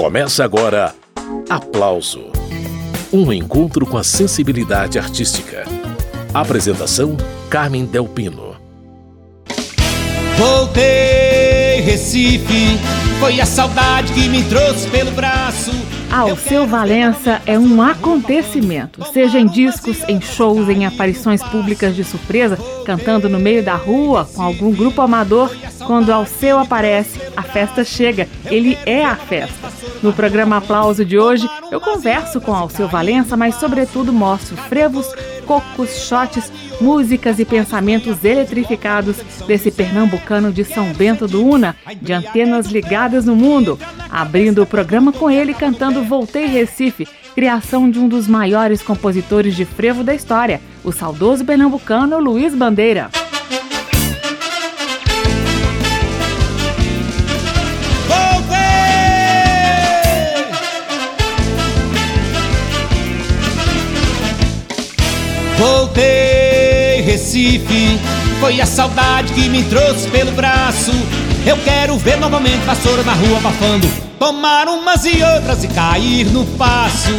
Começa agora Aplauso Um encontro com a sensibilidade artística. Apresentação: Carmen Delpino. Voltei, Recife. Foi a saudade que me trouxe pelo braço. Alceu Valença é um acontecimento, seja em discos, em shows, em aparições públicas de surpresa, cantando no meio da rua com algum grupo amador. Quando Alceu aparece, a festa chega, ele é a festa. No programa Aplauso de hoje, eu converso com Alceu Valença, mas sobretudo mostro frevos, cocos, shots, músicas e pensamentos eletrificados desse pernambucano de São Bento do Una, de antenas ligadas no mundo, abrindo o programa com ele cantando Voltei Recife, criação de um dos maiores compositores de frevo da história, o saudoso pernambucano Luiz Bandeira. Voltei, Recife. Foi a saudade que me trouxe pelo braço. Eu quero ver novamente vassoura na rua abafando. Tomar umas e outras e cair no passo.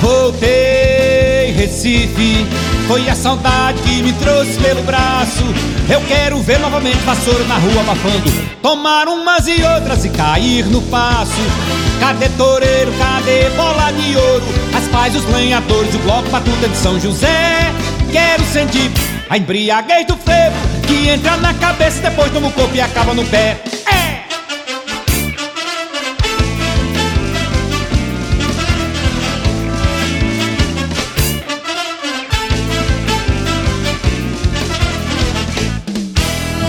Voltei, Recife. Foi a saudade que me trouxe pelo braço. Eu quero ver novamente vassoura na rua abafando. Tomar umas e outras e cair no passo. Cadê toureiro, cadê bola de ouro? As pais, os lenhadores, o bloco batuta de São José. Quero sentir a embriaguez do frevo que entra na cabeça, depois toma o corpo e acaba no pé. É!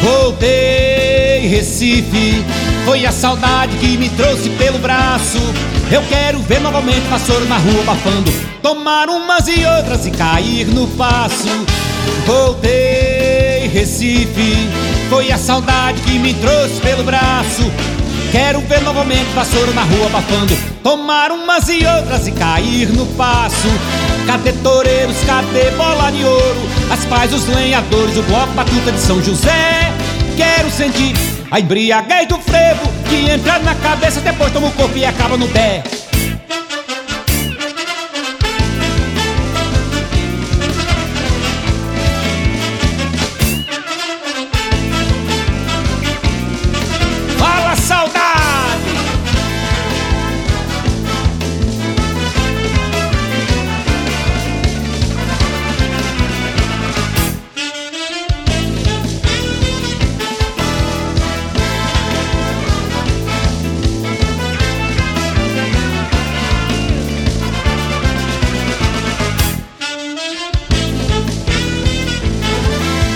Voltei, Recife. Foi a saudade que me trouxe pelo braço. Eu quero ver novamente vassoura na rua abafando. Tomar umas e outras e cair no passo. Voltei, Recife. Foi a saudade que me trouxe pelo braço. Quero ver novamente vassoura na rua abafando. Tomar umas e outras e cair no passo. Cadê toureiros, cadê bola de ouro? As pais, os lenhadores, o bloco batuta de São José. Quero sentir a embriaguez do frevo que entra na cabeça, depois toma o corpo e acaba no pé.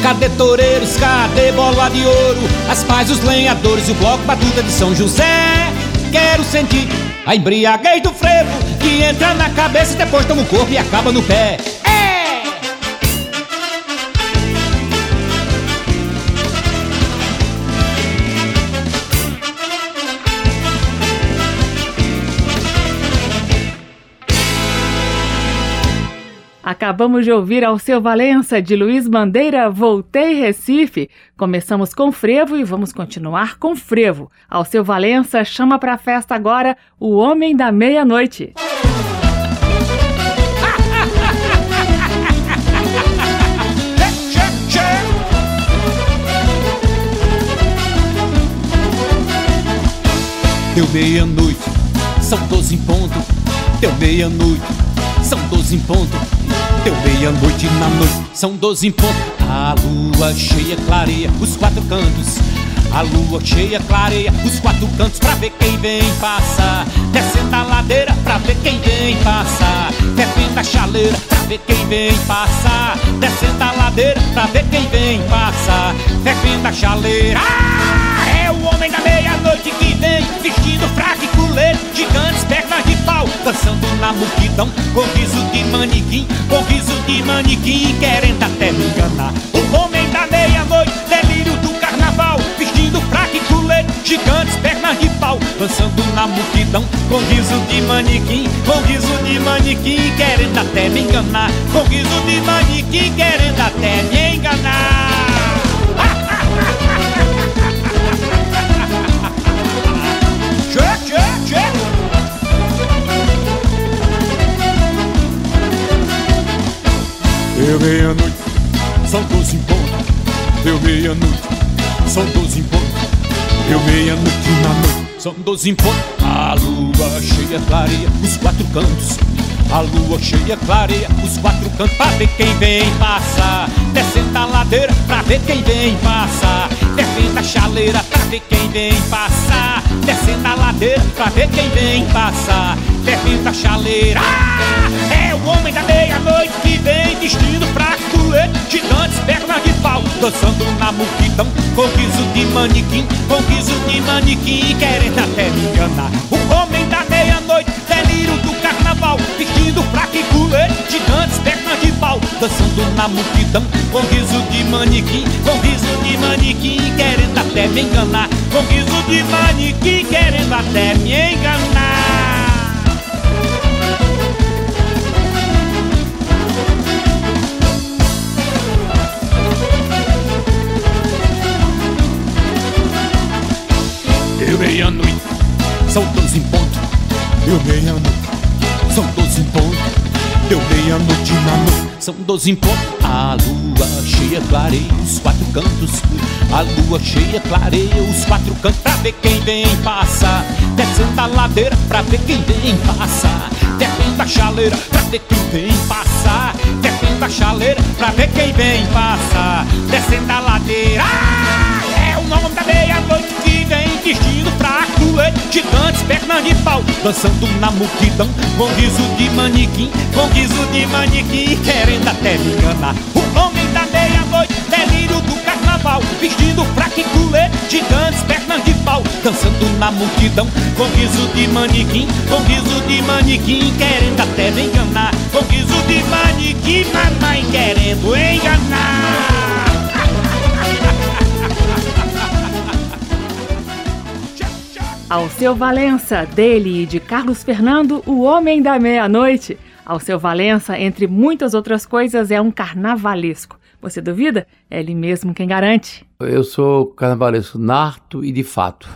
Cadê toureiros, cadê bola de ouro? As pais, os lenhadores e o bloco batuta de São José. Quero sentir a embriaguez do frevo que entra na cabeça, depois toma o corpo e acaba no pé. Acabamos de ouvir Alceu Valença, de Luiz Bandeira, Voltei Recife. Começamos com frevo e vamos continuar com frevo. Alceu Valença chama para festa agora o Homem da Meia-Noite. Deu meia-noite, são doze em ponto. Deu meia-noite, são doze em ponto. Deu meia-noite na noite, são doze em ponto. A lua cheia clareia os quatro cantos. A lua cheia clareia os quatro cantos pra ver quem vem passar. Descendo a ladeira pra ver quem vem passar. Fervendo a chaleira pra ver quem vem passar. Descendo a ladeira pra ver quem vem passar. Fervendo a chaleira. Ah, é o homem da meia-noite que vem vestindo fraco e colete, gigantes, pernas de pau, dançando na multidão com riso de manequim, com riso de manequim, querendo até me enganar. O homem da meia-noite, delírio gigantes, perna de pau, dançando na multidão, com riso de manequim, com riso de manequim, querendo até me enganar, com riso de manequim, querendo até me enganar. Check, check, check. Deu meia-noite, são doze em ponto. Deu meia-noite, são doze em ponto. Deu meia-noite na noite, são doze em ponto. A lua cheia clareia os quatro cantos. A lua cheia clareia os quatro cantos pra ver quem vem passar. Descendo a ladeira pra ver quem vem passar. Descendo a chaleira pra ver quem vem passar. Descendo a ladeira pra ver quem vem passar. Descendo a chaleira. Ah, é o homem da meia-noite que vem vestindo pra colher gigantes, pernas de pau. Dançando na multidão com riso de manequim, com riso de manequim, querendo até me enganar. O homem da meia-noite, delírio do carnaval, vestindo fraco e culê, gigantes, pernas de pau, dançando na multidão, com riso de manequim, com riso de manequim, querendo até me enganar, com riso de manequim, querendo até me enganar. Meia-noite, são doze em ponto. Deu meia-noite, são doze em ponto. Deu meia-noite na noite, são doze em ponto. A lua cheia clareia os quatro cantos. A lua cheia clareia os quatro cantos pra ver quem vem passar. Descendo a ladeira pra ver quem vem passar. Descendo a chaleira pra ver quem vem passar. Descendo a chaleira pra ver quem vem passar. Descendo a ladeira. Ah, é o nome da meia-noite vestindo fraco, gigantes, pernas de pau, dançando na multidão, com riso de manequim, com riso de manequim, querendo até me enganar. O homem da meia-noite, delírio do carnaval, vestindo fraco e culê, gigantes, pernas de pau, dançando na multidão, com riso de manequim, com riso de manequim, querendo até me enganar. Com riso de manequim, mamãe querendo enganar. Alceu Valença, dele e de Carlos Fernando, o Homem da Meia-Noite. Alceu Valença, entre muitas outras coisas, é um carnavalesco. Você duvida? É ele mesmo quem garante. Eu sou carnavalesco nato e de fato.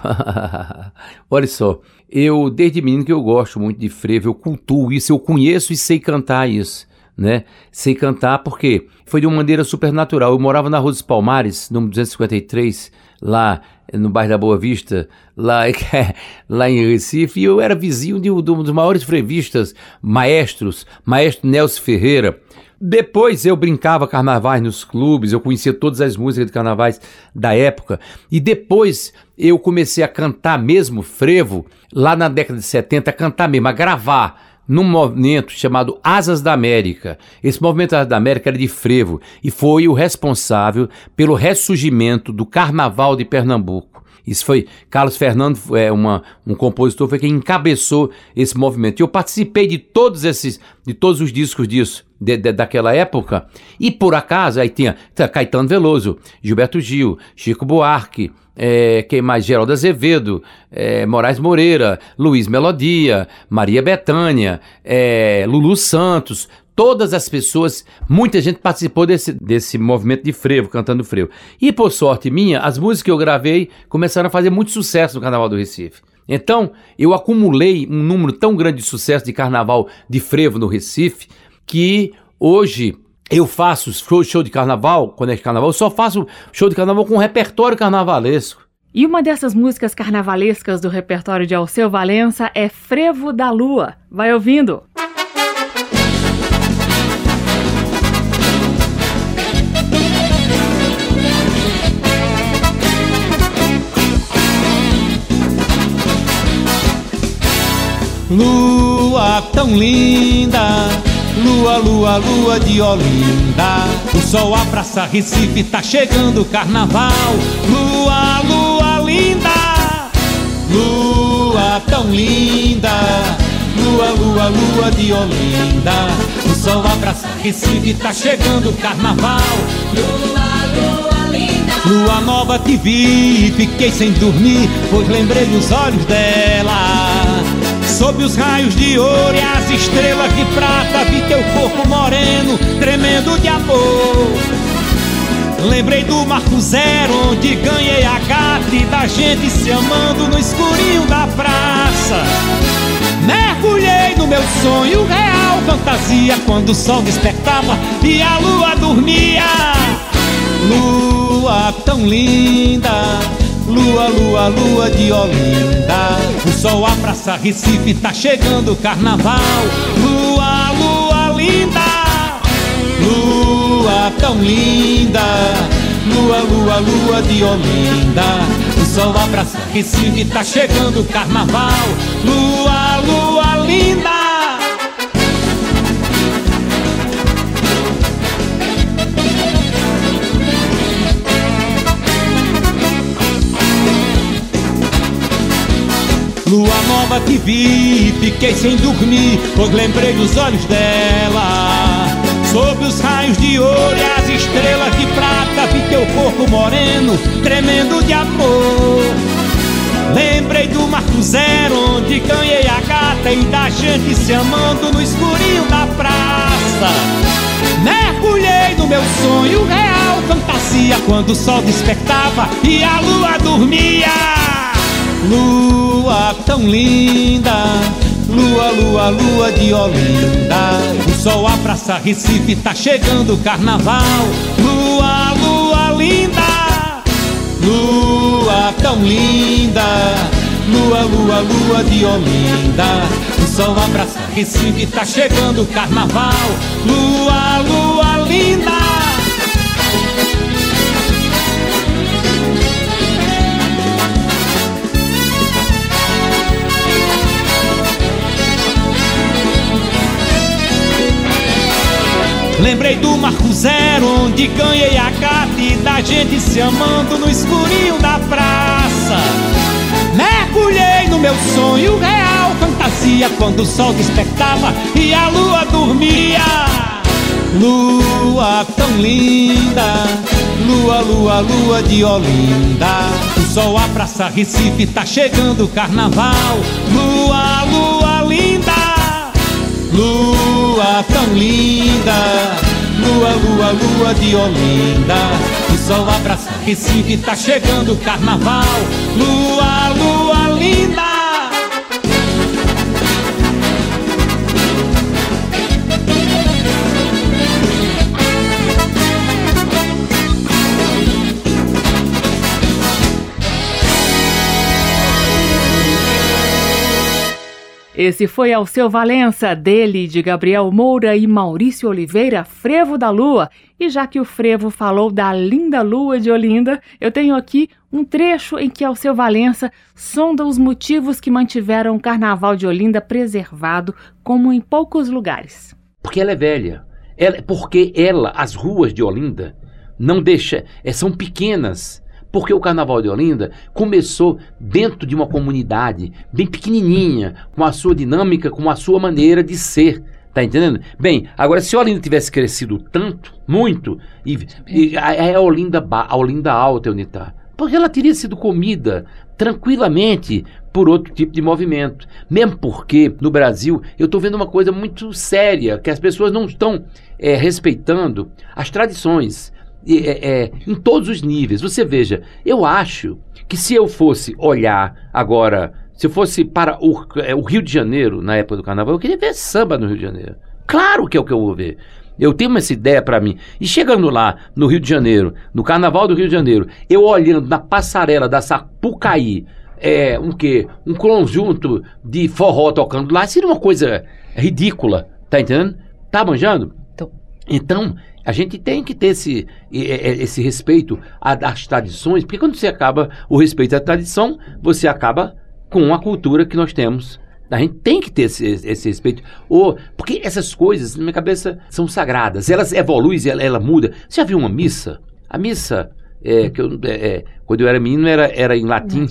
Olha só, eu desde menino que eu gosto muito de frevo, eu cultuo isso, eu conheço e sei cantar isso. Né? Sei cantar porque foi de uma maneira supernatural. Eu morava na Rua dos Palmares, número 253, lá no bairro da Boa Vista, lá, lá em Recife, e eu era vizinho de, de um dos maiores frevistas, maestros, maestro Nelson Ferreira. Depois eu brincava carnavais nos clubes, eu conhecia todas as músicas de carnavais da época, e depois eu comecei a cantar mesmo frevo, lá na década de 70, a cantar mesmo, a gravar num movimento chamado Asas da América. Esse movimento Asas da América era de frevo e foi o responsável pelo ressurgimento do Carnaval de Pernambuco. Isso foi Carlos Fernando, é uma, um compositor, foi quem encabeçou esse movimento. E eu participei de todos esses, de todos os discos disso, de, de, daquela época. E por acaso, aí tinha, tinha Caetano Veloso, Gilberto Gil, Chico Buarque, é, quem mais? Geraldo Azevedo, é, Moraes Moreira, Luiz Melodia, Maria Bethânia, é, Lulu Santos, todas as pessoas, muita gente participou desse, desse movimento de frevo, cantando frevo. E por sorte minha, as músicas que eu gravei começaram a fazer muito sucesso no Carnaval do Recife. Então, eu acumulei um número tão grande de sucesso de carnaval de frevo no Recife, que hoje eu faço show, show de carnaval, quando é de carnaval, eu só faço show de carnaval com repertório carnavalesco. E uma dessas músicas carnavalescas do repertório de Alceu Valença é Frevo da Lua. Vai ouvindo! Lua tão linda Lua, lua, lua de Olinda. O sol abraça Recife, tá chegando o carnaval. Lua, lua linda. Lua tão linda. Lua, lua, lua de Olinda. O sol abraça Recife, tá chegando o carnaval. Lua, lua linda. Lua nova te vi, fiquei sem dormir Pois lembrei os olhos dela Sob os raios de ouro e as estrelas de prata Vi teu corpo moreno, tremendo de amor. Lembrei do Marco Zero, onde ganhei a gata E da gente se amando no escurinho da praça. Mergulhei no meu sonho real fantasia quando o sol despertava e a lua dormia. Lua tão linda, lua, lua, lua de Olinda. O sol, a praça, Recife, tá chegando o carnaval. Lua, lua linda, lua tão linda, lua, lua, lua de Olinda. O sol abraça Recife, tá chegando o carnaval. Lua, lua linda. Que vi, fiquei sem dormir, pois lembrei dos olhos dela. Sob os raios de ouro e as estrelas de prata, vi teu corpo moreno, tremendo de amor. Lembrei do Marco Zero, onde ganhei a gata e da gente se amando no escurinho da praça. Mergulhei no meu sonho real, fantasia, quando o sol despertava e a lua dormia. Lua tão linda, lua, lua, lua de Olinda. O sol, a praça, Recife, tá chegando o carnaval. Lua, lua linda, lua tão linda, lua, lua, lua de Olinda. O sol, a praça, Recife, tá chegando o carnaval. Lua, lua linda. Lembrei do Marco Zero, onde ganhei a gata e da gente se amando no escurinho da praça. Mergulhei no meu sonho real, fantasia, quando o sol despertava e a lua dormia. Lua tão linda, lua, lua, lua de Olinda. O sol, a praça, Recife, tá chegando o carnaval. Lua, lua linda. Lua tão linda, lua, lua, lua de Olinda. O sol abraça Recife, tá chegando o carnaval. Lua, lua Esse foi Alceu Valença, dele, de Gabriel Moura e Maurício Oliveira, Frevo da Lua. E já que o Frevo falou da linda lua de Olinda, eu tenho aqui um trecho em que Alceu Valença sonda os motivos que mantiveram o Carnaval de Olinda preservado, como em poucos lugares. Porque ela é velha. Ela, porque ela, as ruas de Olinda, não deixa, é, são pequenas. Porque o Carnaval de Olinda começou dentro de uma comunidade bem pequenininha, com a sua dinâmica, com a sua maneira de ser. Tá entendendo? Bem, agora se Olinda tivesse crescido tanto, muito, e, e a, a Olinda, a Olinda Alta, onde tá, porque ela teria sido comida tranquilamente por outro tipo de movimento. Mesmo porque no Brasil eu estou vendo uma coisa muito séria, que as pessoas não estão é, respeitando as tradições é, é, em todos os níveis. Você veja, eu acho que se eu fosse olhar agora, se eu fosse para o, é, o Rio de Janeiro na época do carnaval, eu queria ver samba no Rio de Janeiro. Claro que é o que eu vou ver. Eu tenho essa ideia para mim. E chegando lá, no Rio de Janeiro, no Carnaval do Rio de Janeiro, eu olhando na passarela da Sapucaí, é, um quê? Um conjunto de forró tocando lá, seria uma coisa ridícula, tá entendendo? Tá manjando? Então, a gente tem que ter esse, esse respeito às tradições, porque quando você acaba o respeito à tradição, você acaba com a cultura que nós temos. A gente tem que ter esse, esse respeito. Ou, porque essas coisas, na minha cabeça, são sagradas. Elas evoluem, ela, ela muda. Você já viu uma missa? A missa, é, que eu, é, é, quando eu era menino, era, era em latim.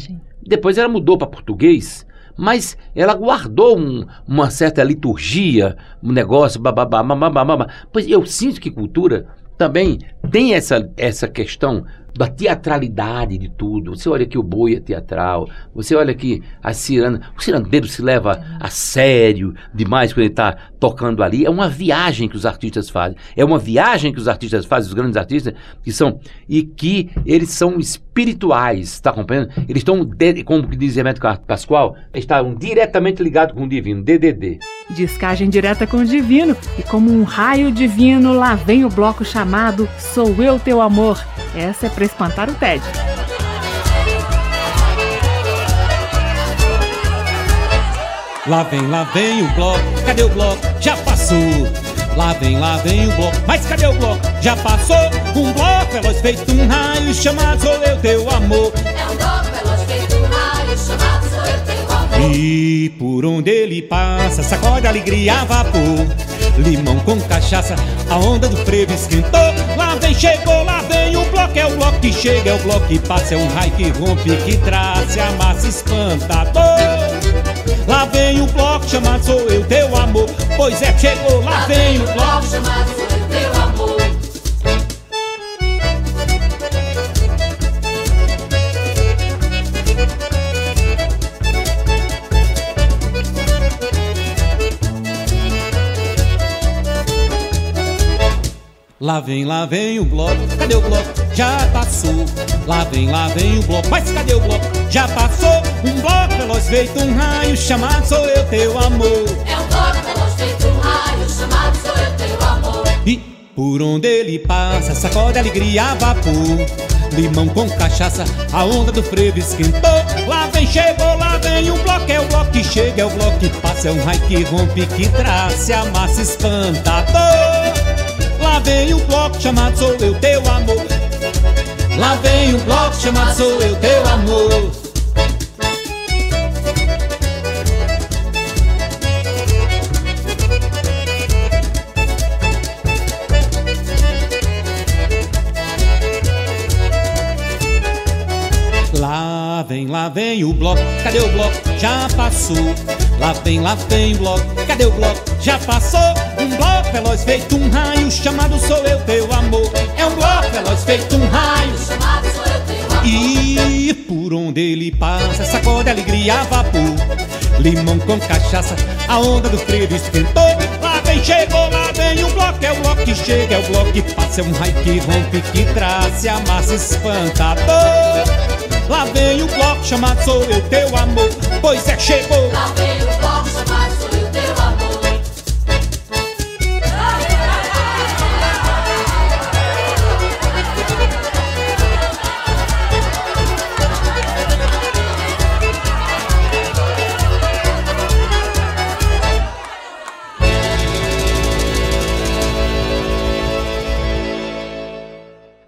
Depois ela mudou para português, mas ela guardou um- uma certa liturgia, um negócio, bababá, bababá, babá. Pois eu sinto que cultura também tem essa, essa questão da teatralidade de tudo. Você olha que o boi é teatral, você olha que a ciranda, o cirandeiro se leva a sério demais quando ele está tocando ali. É uma viagem que os artistas fazem. É uma viagem que os artistas fazem, os grandes artistas, que são e que eles são espirituais, está compreendendo? Eles estão, como diz Remédio Pascoal, estão diretamente ligados com o divino, DDD. Descagem direta com o divino e como um raio divino, lá vem o bloco chamado Sou Eu Teu Amor. Essa é para espantar o Ted. Lá vem, lá vem o bloco, cadê o bloco? Já passou. Lá vem, lá vem o bloco, mas cadê o bloco? Já passou. Um bloco veloz feito um raio chamado Sou Eu Teu Amor. É um bloco veloz feito um raio chamado Sou Eu Teu Amor. E por onde ele passa, sacode alegria a vapor. Limão com cachaça, a onda do frevo esquentou. Lá vem, chegou, lá vem o bloco, é o bloco que chega, é o bloco que passa, é um raio que rompe, que traz, a massa espantador. Lá vem o bloco chamado Sou Eu Teu Amor. Pois é, chegou, lá vem o bloco. chamado Sou Lá vem, lá vem o bloco, cadê o bloco? Já passou. Lá vem, lá vem o bloco, mas cadê o bloco? Já passou. Um bloco veloz feito um raio chamado Sou Eu Teu Amor. É um bloco veloz feito um raio chamado Sou Eu Teu Amor. E por onde ele passa, sacode alegria a vapor. Limão com cachaça, a onda do frevo esquentou. Lá vem, chegou, lá vem o bloco, é o bloco que chega, é o bloco que passa, é um raio que rompe, que traz, a massa espantador. Lá vem o bloco chamado Sou Eu Teu Amor. Lá vem o bloco chamado Sou Eu Teu Amor. Lá vem, lá vem o bloco, cadê o bloco? Já passou. Lá vem, lá vem bloco, cadê o bloco? Já passou. Um bloco veloz feito um raio chamado Sou Eu Teu Amor. É um bloco veloz feito um raio. Chamado Sou Eu Teu Amor. E por onde ele passa, sacode alegria a vapor. Limão com cachaça, a onda do frevo esquentou. Lá vem, chegou, lá vem o bloco, é o bloco que chega, é o bloco que passa, é um raio que rompe, que traz, a massa espantador. Lá vem o bloco chamado Sou Eu Teu Amor, pois é, chegou. Lá vem o bloco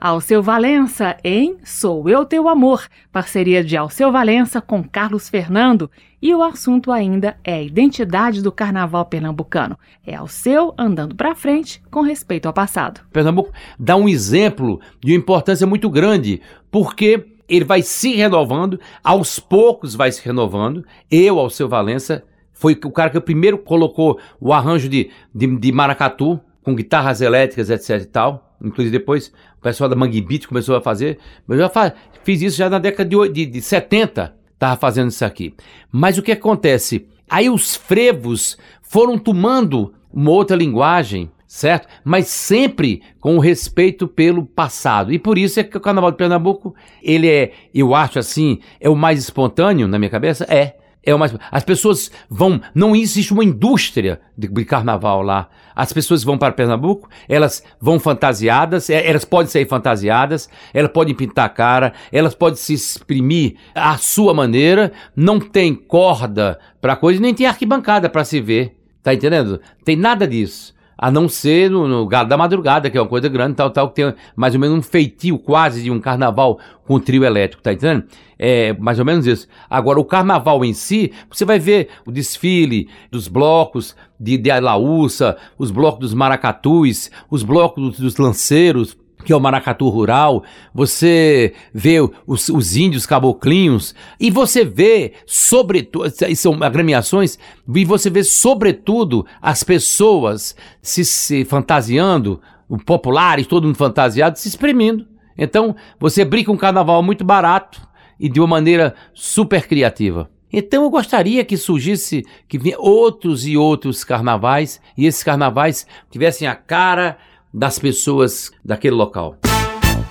Alceu Valença em Sou Eu Teu Amor, parceria de Alceu Valença com Carlos Fernando. E o assunto ainda é a identidade do carnaval pernambucano. É Alceu andando para frente com respeito ao passado. Pernambuco dá um exemplo de uma importância muito grande, porque ele vai se renovando, aos poucos vai se renovando. Eu, Alceu Valença, foi o cara que primeiro colocou o arranjo de, de, de maracatu, com guitarras elétricas, etc e tal. Inclusive depois o pessoal da Mangue Beat começou a fazer. Mas eu já fa- fiz isso já na década de, de, de 70, tava fazendo isso aqui. Mas o que acontece? Aí os frevos foram tomando uma outra linguagem, certo? Mas sempre com respeito pelo passado. E por isso é que o Carnaval de Pernambuco, ele é, eu acho assim, é o mais espontâneo na minha cabeça? É. É mais, as pessoas vão. Não existe uma indústria de, de carnaval lá. As pessoas vão para Pernambuco, elas vão fantasiadas, é, elas podem sair fantasiadas, elas podem pintar a cara, elas podem se exprimir à sua maneira. Não tem corda para coisa, nem tem arquibancada para se ver. Tá entendendo? Tem nada disso. A não ser no, no Galo da Madrugada, que é uma coisa grande, tal, tal, que tem mais ou menos um feitio quase de um carnaval com trio elétrico, tá entendendo? É mais ou menos isso. Agora, o carnaval em si, você vai ver o desfile dos blocos de, de Alaúça, os blocos dos maracatus, os blocos dos, dos lanceiros, que é o maracatu rural, você vê os, os índios caboclinhos, e você vê, sobretudo, são agremiações, e você vê, sobretudo, as pessoas se, se fantasiando, populares, todo mundo fantasiado, se exprimindo. Então, você brinca um carnaval muito barato e de uma maneira super criativa. Então eu gostaria que surgisse, que vinha outros e outros carnavais, e esses carnavais tivessem a cara das pessoas daquele local.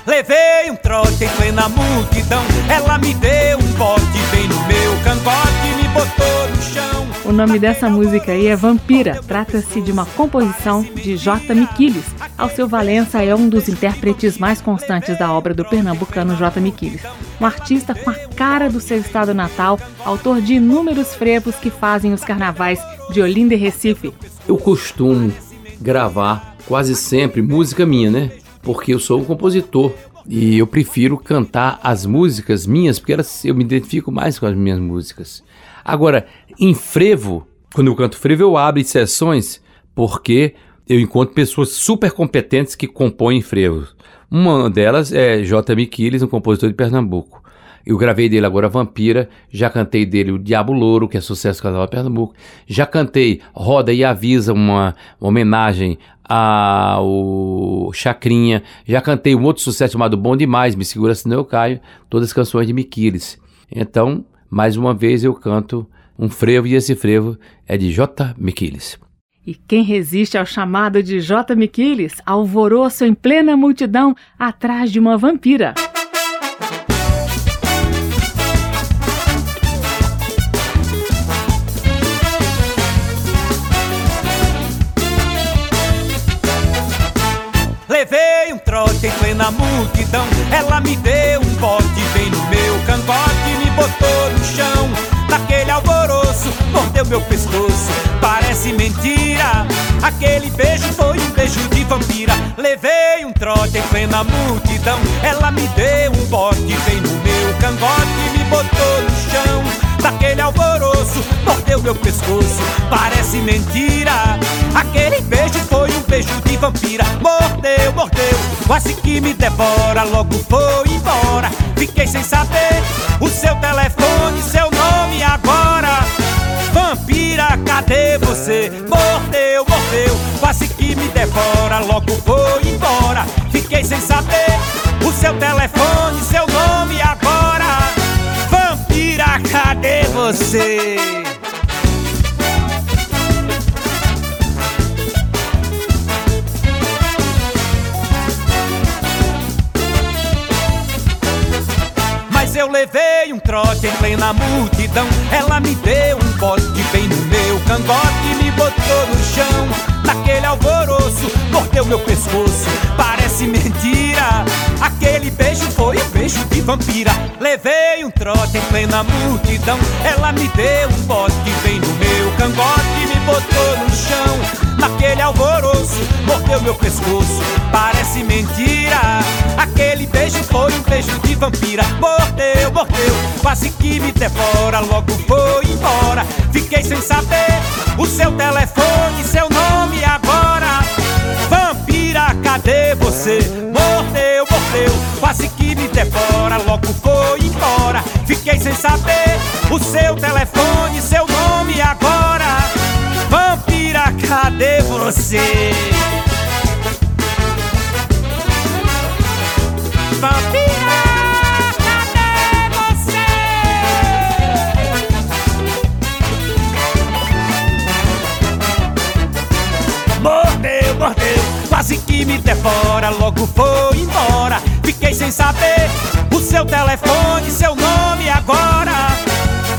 Levei um trote em plena multidão. Ela me deu um bote bem no meu cangote e me botou no chão. O nome dessa música aí é Vampira. Trata-se de uma composição de J. Miquiles. Alceu Valença é um dos intérpretes mais constantes da obra do pernambucano J. Miquiles. Um artista com a cara do seu estado natal, autor de inúmeros frevos que fazem os carnavais de Olinda e Recife. Eu costumo gravar quase sempre música minha, né? Porque eu sou um compositor e eu prefiro cantar as músicas minhas porque elas, eu me identifico mais com as minhas músicas. Agora, em frevo, quando eu canto frevo, eu abro sessões porque eu encontro pessoas super competentes que compõem frevos. Uma delas é J. Miquiles, um compositor de Pernambuco. Eu gravei dele agora Vampira, já cantei dele o Diabo Louro, que é sucesso do de Pernambuco. Já cantei Roda e Avisa, uma, uma homenagem ao Chacrinha. Já cantei um outro sucesso chamado Bom Demais, Me Segura Senão Eu Caio, todas as canções de Miquiles. Então, mais uma vez eu canto um frevo e esse frevo é de J. Miquiles. E quem resiste ao chamado de J. Miquiles, alvoroço em plena multidão atrás de uma vampira. Plena multidão. Ela me deu um bote bem no meu cangote me botou no chão. Naquele alvoroço, mordeu meu pescoço. Parece mentira. Aquele beijo foi um beijo de vampira. Levei um trote em plena multidão. Ela me deu um bote bem no meu cangote me botou no chão. Naquele alvoroço, mordeu meu pescoço. Parece mentira. Aquele beijo foi um beijo de vampira. Mordeu, mordeu, quase que me devora. Logo foi embora. Fiquei sem saber o seu telefone, seu nome agora. Vampira, cadê você? Mordeu, mordeu, quase que me devora. Logo foi embora. Fiquei sem saber o seu telefone, seu nome agora. Vampira, cadê você? Mas eu levei um trote em plena multidão. Ela me deu um bote bem no meu cangote me botou no chão. Naquele alvoroço, mordeu meu pescoço. Parece mentira. Aquele beijo foi um beijo de vampira. Levei um trote em plena multidão. Ela me deu um bote bem no meu cangote me botou no chão. Naquele alvoroço, mordeu meu pescoço. Parece mentira. Aquele beijo foi um beijo de vampira. Mordeu, mordeu, quase que me devora. Logo foi embora. Fiquei sem saber o seu telefone, seu nome agora. Vampira, cadê você? Quase que me devora. Logo foi embora. Fiquei sem saber o seu telefone, seu nome agora. Vampira, cadê você? Vampira? Mordeu, mordeu, quase que me devora. Logo foi embora. Fiquei sem saber o seu telefone, seu nome agora.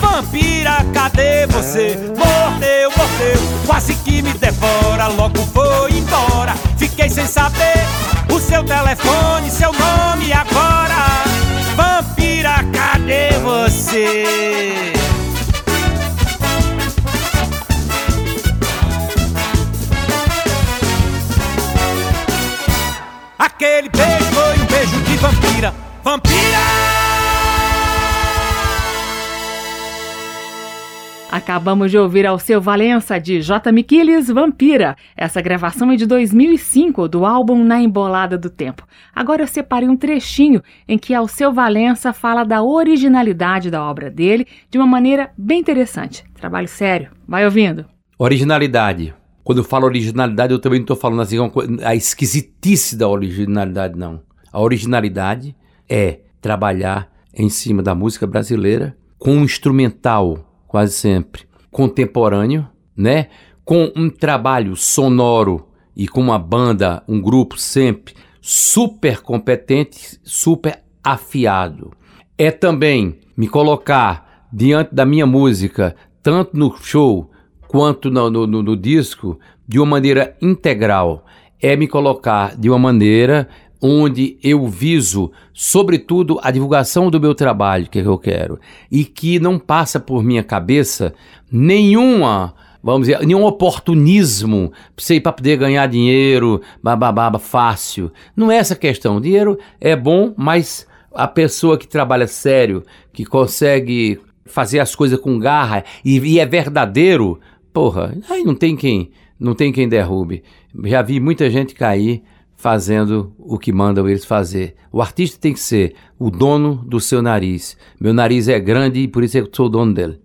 Vampira, cadê você? Mordeu, mordeu, quase que me devora. Logo foi embora. Fiquei sem saber o seu telefone, seu nome agora. Vampira, cadê você? Aquele beijo foi vampira. Vampira! Acabamos de ouvir Alceu Valença de J. Miquiles Vampira. Essa gravação é de 2005 do álbum Na Embolada do Tempo. Agora eu separei um trechinho em que Alceu Valença fala da originalidade da obra dele de uma maneira bem interessante. Trabalho sério. Vai ouvindo. Originalidade. Quando eu falo originalidade, eu também não estou falando assim coisa- a esquisitice da originalidade, não. A originalidade é trabalhar em cima da música brasileira com um instrumental quase sempre contemporâneo, né? Com um trabalho sonoro e com uma banda, um grupo sempre super competente, super afiado. É também me colocar diante da minha música, tanto no show quanto no, no, no, disco, de uma maneira integral. É me colocar de uma maneira onde eu viso, sobretudo, a divulgação do meu trabalho, que, é que eu quero, e que não passa por minha cabeça nenhuma, vamos dizer, nenhum oportunismo para poder ganhar dinheiro, babababa, fácil. Não é essa questão. dinheiro é bom, mas a pessoa que trabalha sério, que consegue fazer as coisas com garra e, e é verdadeiro, porra, aí não tem quem, não tem quem derrube. Já vi muita gente cair fazendo o que mandam eles fazer. O artista tem que ser o dono do seu nariz. Meu nariz é grande e por isso eu sou dono dele.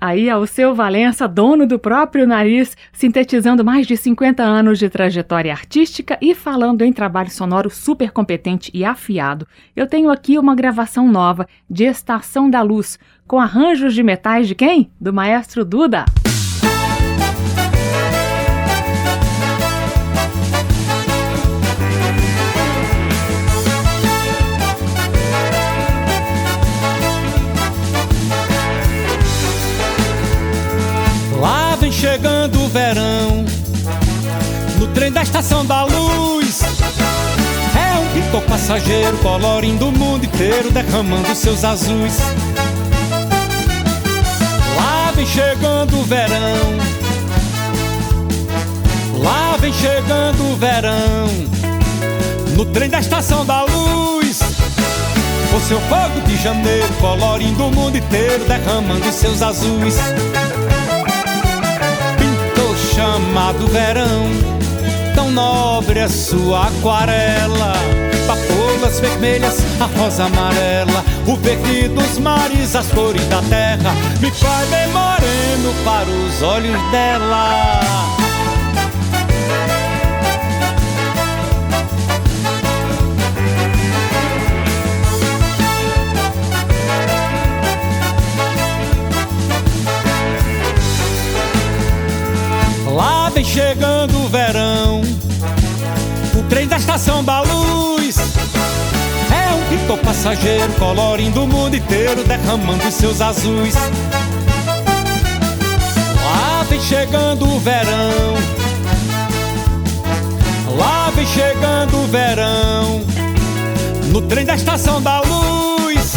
Aí, ao seu Valença, dono do próprio nariz, sintetizando mais de 50 anos de trajetória artística e falando em trabalho sonoro super competente e afiado, eu tenho aqui uma gravação nova de Estação da Luz, com arranjos de metais de quem? Do maestro Duda. Chegando o verão. No trem da estação da luz É um pintor passageiro colorindo o mundo inteiro Derramando seus azuis. Lá vem chegando o verão. Lá vem chegando o verão. No trem da estação da luz Com seu fogo de janeiro colorindo o mundo inteiro Derramando seus azuis chamado verão. Tão nobre é sua aquarela, papolas vermelhas, a rosa amarela, o verde dos mares, as cores da terra, me faz bem moreno para os olhos dela. Chegando o verão. O trem da estação da luz é um pintor passageiro colorindo o mundo inteiro, derramando seus azuis. Lá vem chegando o verão. Lá vem chegando o verão. No trem da estação da luz.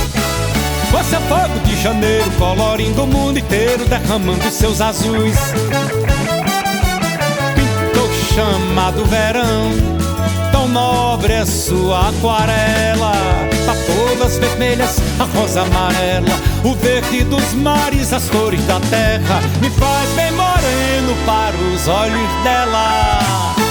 Você é fogo de janeiro, colorindo o mundo inteiro, derramando seus azuis chamado verão. Tão nobre é sua aquarela, papolas vermelhas, a rosa amarela, o verde dos mares, as cores da terra, me faz bem moreno para os olhos dela.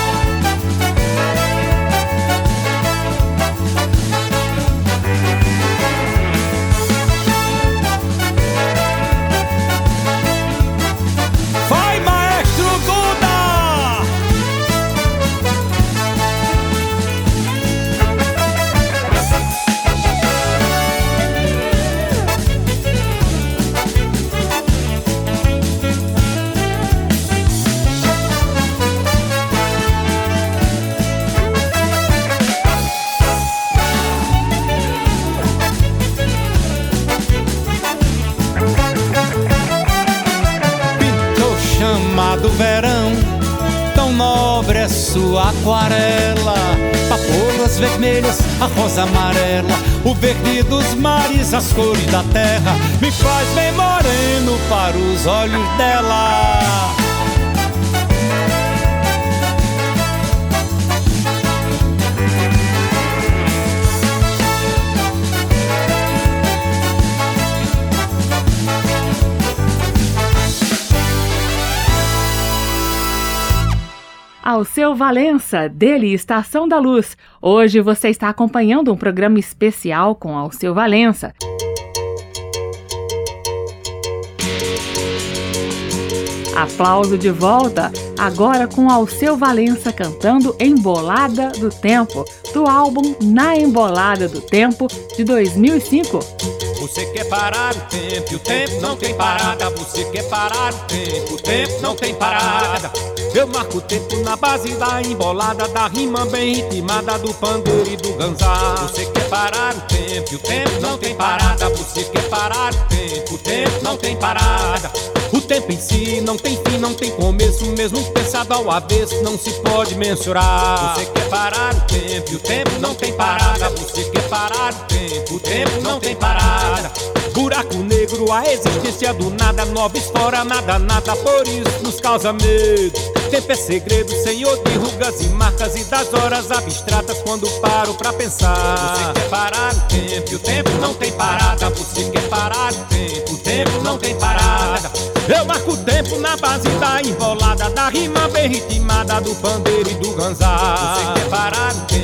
Aquarela, papolas vermelhas, a rosa amarela, o verde dos mares, as cores da terra, me faz bem moreno para os olhos dela. Ao seu Valença, dele Estação da Luz. Hoje você está acompanhando um programa especial com Alceu Valença. Aplauso de volta, agora com Alceu Valença cantando Embolada do Tempo, do álbum Na Embolada do Tempo de 2005. Você quer parar o tempo, e o tempo não tem parada. Você quer parar o tempo, o tempo não tem parada. Eu marco o tempo na base da embolada, da rima bem ritmada, do pandeiro e do ganzá. Você quer parar o tempo, e o tempo não tem parada. Você quer parar o tempo, o tempo não tem parada. O tempo em si não tem fim, não tem começo, mesmo pensado ao avesso, não se pode mensurar. Você quer parar o tempo, e o tempo não tem parada. Você quer parar o tempo, o tempo não tem parada. Buraco negro, a existência do nada, nobres fora, nada, nada, por isso nos causa medo. Tempo é segredo, senhor de rugas e marcas e das horas abstratas quando paro pra pensar. Você quer parar o tempo, e o tempo não tem parada. Você quer parar o tempo, o tempo não tem parada. Eu marco o tempo na base da embolada, da rima bem ritmada, do pandeiro e do ganzá.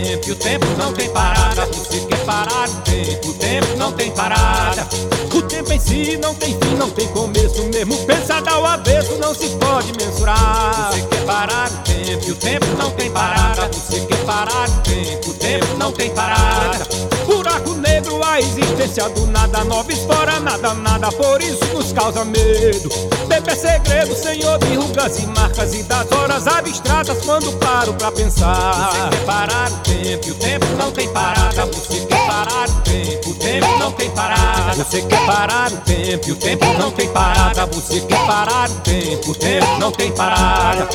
Tempo, e o tempo não tem parada. Você quer parar o tempo, o tempo não tem parada. O tempo em si não tem fim, não tem começo, mesmo pensado ao avesso, não se pode mensurar. Você quer parar o tempo, e o tempo não tem parada. Você quer parar o tempo, o tempo não tem parada. Do nada, nobres fora, nada, nada, por isso nos causa medo. Tempo é segredo, senhor de rugas e marcas e das horas abstratas quando paro pra pensar. Você quer parar o tempo, e o tempo não tem parada. Você quer parar o tempo, o tempo não tem parada. Você quer parar o tempo, e o tempo não tem parada. Você quer parar o tempo, o tempo não tem parada.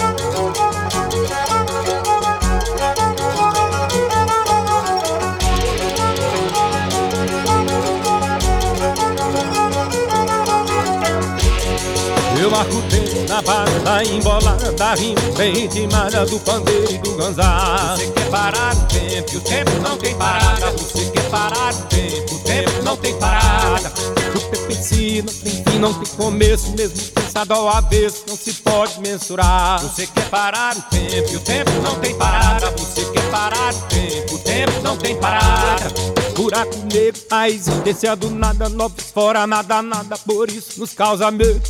Eu marco o tempo na base da embolada, da rima bem ritmada do pandeiro e do ganzá. Você quer parar o tempo, e o tempo não tem parada. Você quer parar o tempo, o tempo não tem parada. O tempo em si não tem fim, não tem começo, mesmo pensado ao avesso, não se pode mensurar. Você quer parar o tempo, e o tempo não tem parada. Você quer parar o tempo, o tempo não tem parada. Buraco negro, a existência do nada, novos fora, nada, nada, por isso nos causa medo.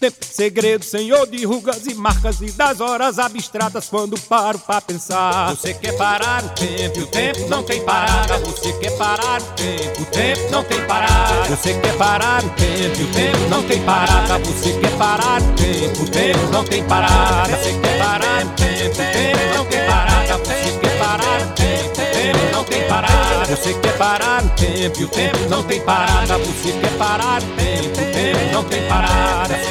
Tempo segredo, senhor de rugas e marcas e das horas abstratas quando paro pra pensar. Você quer parar o tempo, o tempo não tem parada. Você quer parar o tempo, o tempo não tem parada. Você quer parar o tempo, o tempo não tem parada. Você quer parar o tempo, o tempo não tem parada. Você quer parar o tempo, o tempo não tem parada. Você quer parar o tempo, o tempo não tem parada. Você quer parar o tempo, o tempo não tem parada. Você quer parar o tempo, o tempo não tem parada.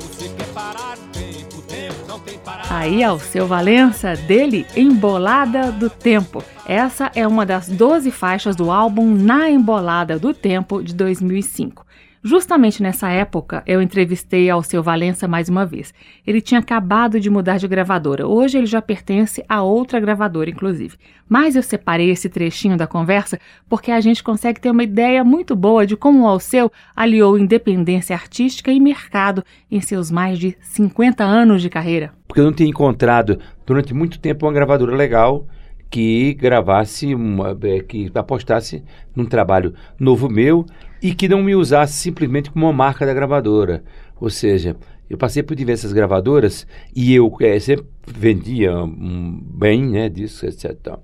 Você quer parar o tempo, tempo não tem. Aí, Alceu Valença, dele Embolada do Tempo. Essa é uma das 12 faixas do álbum Na Embolada do Tempo de 2005. Justamente nessa época, eu entrevistei Alceu Valença mais uma vez. Ele tinha acabado de mudar de gravadora. Hoje ele já pertence a outra gravadora, inclusive. Mas eu separei esse trechinho da conversa porque a gente consegue ter uma ideia muito boa de como o Alceu aliou independência artística e mercado em seus mais de 50 anos de carreira. Porque eu não tinha encontrado durante muito tempo uma gravadora legal que gravasse, uma, eh, que apostasse num trabalho novo meu e que não me usasse simplesmente como uma marca da gravadora. Ou seja, eu passei por diversas gravadoras e eu eh, sempre vendia um, bem, né, disso, etc.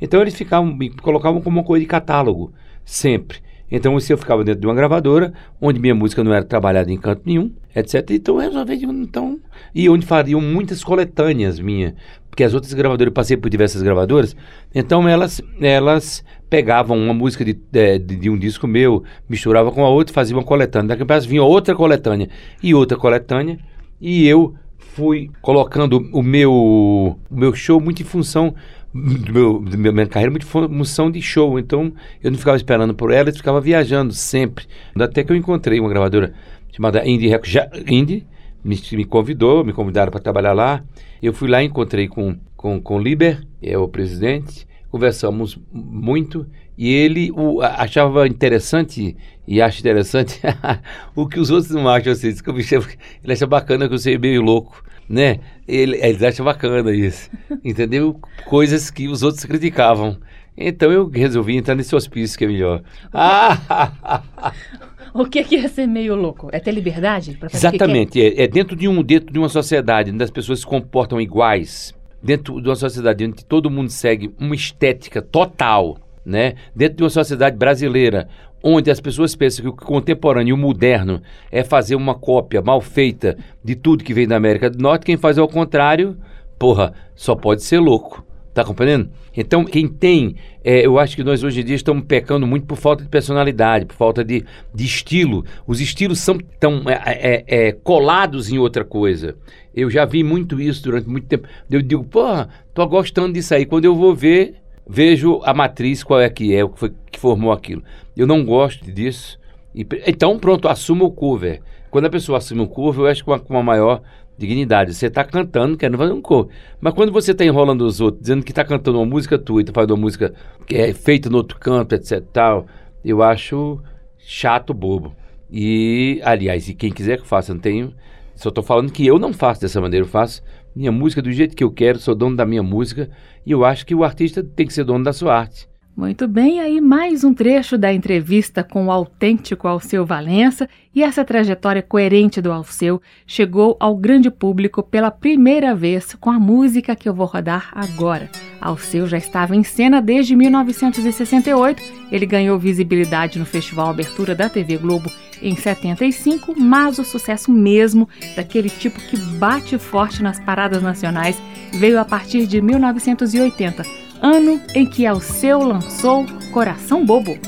Então eles ficavam, me colocavam como uma coisa de catálogo, sempre. Então, se eu ficava dentro de uma gravadora, onde minha música não era trabalhada em canto nenhum, etc. Então, eu resolvi, então, e onde fariam muitas coletâneas minhas, porque as outras gravadoras, eu passei por diversas gravadoras, então elas, elas pegavam uma música de, de, de um disco meu, misturava com a outra, fazia uma coletânea. Daqui a pouco vinha outra coletânea e outra coletânea, e eu fui colocando o meu, o meu show muito em função do meu, do minha carreira muito em função de show. Então eu não ficava esperando por ela, eu ficava viajando sempre. Até que eu encontrei uma gravadora chamada Indie Records, já- Indie, me, me convidou, me convidaram para trabalhar lá. Eu fui lá encontrei com, com, com o Liber, é o presidente, conversamos muito e ele o, achava interessante e acha interessante o que os outros não acham assim. Diz que o bicho é- Ele acha bacana que eu seja meio louco, né? Ele, eles acham bacana isso, entendeu? Coisas que os outros criticavam. Então eu resolvi entrar nesse hospício que é melhor. Ah, O que que é ser meio louco? É ter liberdade quer? Exatamente, é, é dentro de um dentro de uma sociedade onde as pessoas se comportam iguais, dentro de uma sociedade onde todo mundo segue uma estética total, né? Dentro de uma sociedade brasileira onde as pessoas pensam que o contemporâneo e o moderno é fazer uma cópia mal feita de tudo que vem da América do Norte, quem faz ao contrário, porra, só pode ser louco. Tá compreendendo? Então, quem tem, é, eu acho que nós hoje em dia estamos pecando muito por falta de personalidade, por falta de, de estilo. Os estilos são tão é, é, é, colados em outra coisa. Eu já vi muito isso durante muito tempo. Eu digo, porra, tô gostando disso aí. Quando eu vou ver, vejo a matriz, qual é que é, o que, foi, que formou aquilo. Eu não gosto disso. E, então, pronto, assuma o cover. Quando a pessoa assume o cover, eu acho com uma, uma maior dignidade. Você está cantando, querendo fazer um cover. Mas quando você está enrolando os outros, dizendo que está cantando uma música tua e tu faz uma música que é feita no outro canto, etc tal, eu acho chato, bobo. E, aliás, e quem quiser que faça, não tenho... Só estou falando que eu não faço dessa maneira, eu faço minha música do jeito que eu quero, sou dono da minha música e eu acho que o artista tem que ser dono da sua arte. Muito bem, aí mais um trecho da entrevista com o autêntico Alceu Valença e essa trajetória coerente do Alceu chegou ao grande público pela primeira vez com a música que eu vou rodar agora. Alceu já estava em cena desde 1968, ele ganhou visibilidade no Festival Abertura da TV Globo em 75, mas o sucesso mesmo, daquele tipo que bate forte nas paradas nacionais, veio a partir de 1980 ano em que Alceu lançou Coração Bobo.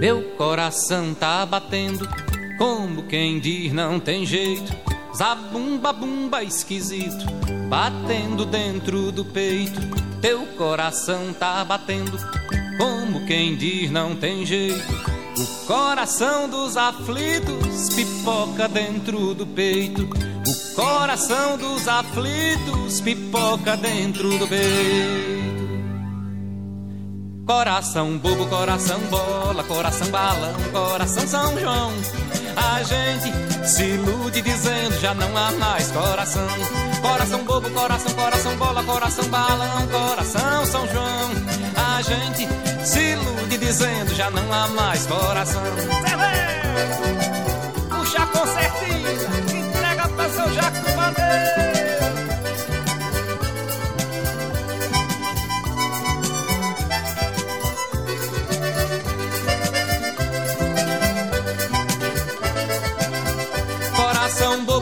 Meu coração tá batendo, como quem diz não tem jeito. Zabumba bumba esquisito, batendo dentro do peito. Teu coração tá batendo, como quem diz não tem jeito. O coração dos aflitos pipoca dentro do peito. O coração dos aflitos pipoca dentro do peito. Coração bobo, coração bola, coração balão, coração São João. A gente se ilude dizendo já não há mais coração. Coração bobo, coração, coração bola, coração balão, coração São João. A gente se ilude dizendo já não há mais coração. Puxa a concertina, entrega pra Jacques do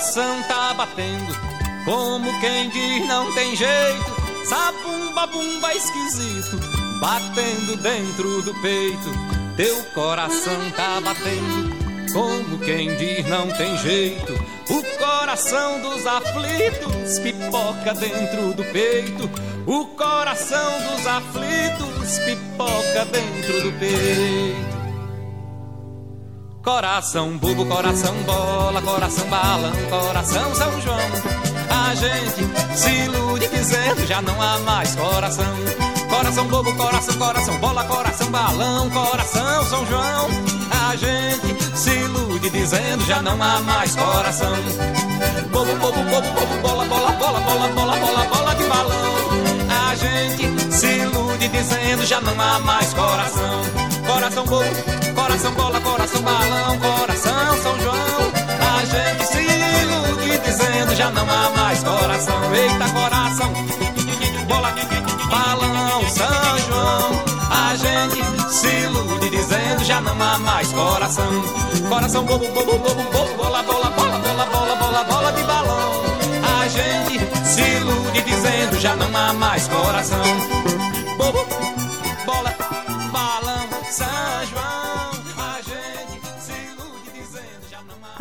Coração tá batendo, como quem diz não tem jeito. Sabumba bumba esquisito, batendo dentro do peito. Teu coração tá batendo, como quem diz não tem jeito. O coração dos aflitos pipoca dentro do peito. O coração dos aflitos pipoca dentro do peito. Coração bobo, coração bola, coração balão, coração São João. A gente se ilude dizendo já não há mais coração. Coração bobo, coração, coração bola, coração balão, coração São João. A gente se ilude dizendo já não há mais coração. Bobo, bobo, bobo, bobo, bola, bola, bola, bola, bola, bola, bola de balão. A gente se ilude dizendo já não há mais coração. Coração bobo, coração bola, coração balão, coração São João. A gente se ilude dizendo já não há mais coração. Eita, coração, bola, balão, São João. A gente se ilude dizendo já não há mais coração. Coração bobo, bobo, bobo, bobo, bola, bola, bola, bola, bola, bola, bola de balão. A gente se ilude dizendo já não há mais coração.